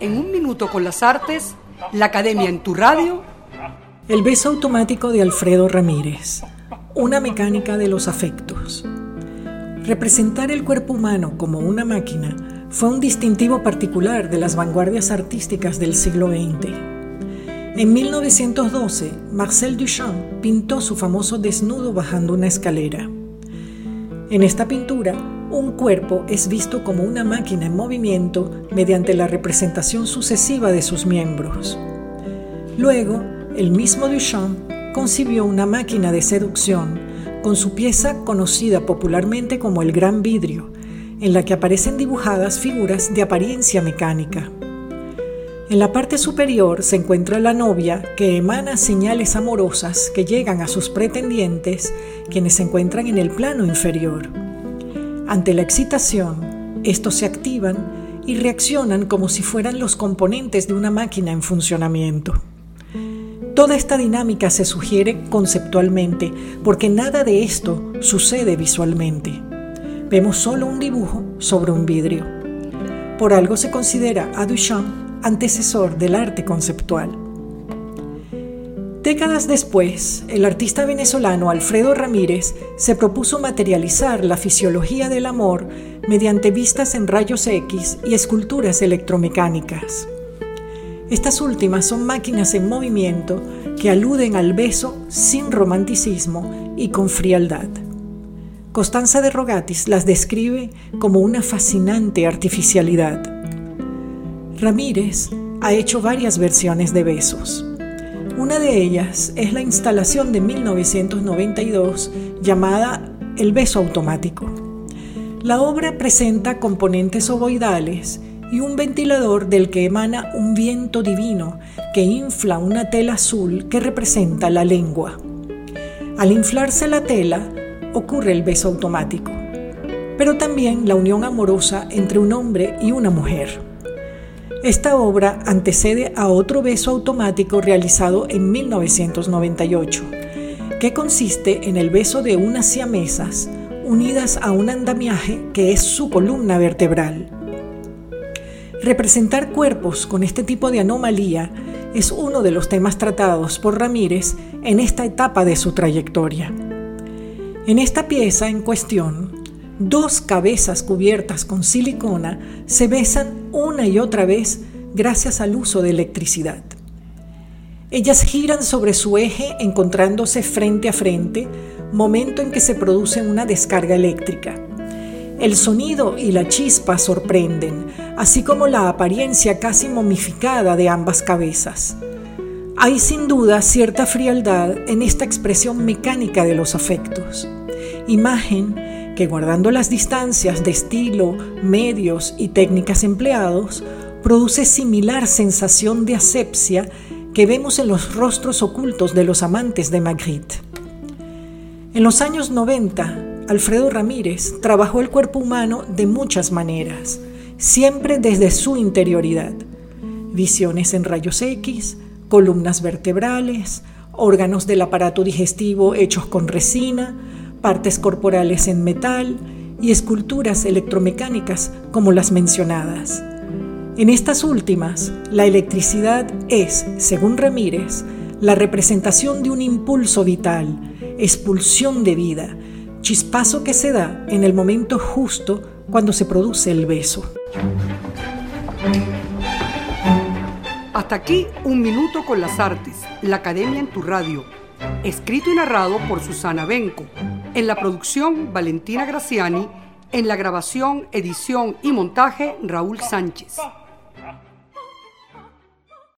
En un minuto con las artes, la Academia en tu radio. El beso automático de Alfredo Ramírez. Una mecánica de los afectos. Representar el cuerpo humano como una máquina fue un distintivo particular de las vanguardias artísticas del siglo XX. En 1912, Marcel Duchamp pintó su famoso desnudo bajando una escalera. En esta pintura, un cuerpo es visto como una máquina en movimiento mediante la representación sucesiva de sus miembros. Luego, el mismo Duchamp concibió una máquina de seducción con su pieza conocida popularmente como el gran vidrio, en la que aparecen dibujadas figuras de apariencia mecánica. En la parte superior se encuentra la novia que emana señales amorosas que llegan a sus pretendientes, quienes se encuentran en el plano inferior. Ante la excitación, estos se activan y reaccionan como si fueran los componentes de una máquina en funcionamiento. Toda esta dinámica se sugiere conceptualmente porque nada de esto sucede visualmente. Vemos solo un dibujo sobre un vidrio. Por algo se considera a Duchamp antecesor del arte conceptual. Décadas después, el artista venezolano Alfredo Ramírez se propuso materializar la fisiología del amor mediante vistas en rayos X y esculturas electromecánicas. Estas últimas son máquinas en movimiento que aluden al beso sin romanticismo y con frialdad. Costanza de Rogatis las describe como una fascinante artificialidad. Ramírez ha hecho varias versiones de besos. Una de ellas es la instalación de 1992 llamada El beso automático. La obra presenta componentes ovoidales y un ventilador del que emana un viento divino que infla una tela azul que representa la lengua. Al inflarse la tela, ocurre el beso automático, pero también la unión amorosa entre un hombre y una mujer. Esta obra antecede a otro beso automático realizado en 1998, que consiste en el beso de unas siamesas unidas a un andamiaje que es su columna vertebral. Representar cuerpos con este tipo de anomalía es uno de los temas tratados por Ramírez en esta etapa de su trayectoria. En esta pieza en cuestión, dos cabezas cubiertas con silicona se besan una y otra vez gracias al uso de electricidad. Ellas giran sobre su eje encontrándose frente a frente, momento en que se produce una descarga eléctrica. El sonido y la chispa sorprenden, así como la apariencia casi momificada de ambas cabezas. Hay sin duda cierta frialdad en esta expresión mecánica de los afectos, imagen que guardando las distancias de estilo, medios y técnicas empleados, produce similar sensación de asepsia que vemos en los rostros ocultos de los amantes de Magritte. En los años 90, Alfredo Ramírez trabajó el cuerpo humano de muchas maneras, siempre desde su interioridad. Visiones en rayos X, columnas vertebrales, órganos del aparato digestivo hechos con resina, partes corporales en metal y esculturas electromecánicas como las mencionadas. En estas últimas, la electricidad es, según Ramírez, la representación de un impulso vital, expulsión de vida, chispazo que se da en el momento justo cuando se produce el beso. Hasta aquí un minuto con las artes, la Academia en tu radio, escrito y narrado por Susana Benco, en la producción Valentina Graciani, en la grabación, edición y montaje Raúl Sánchez.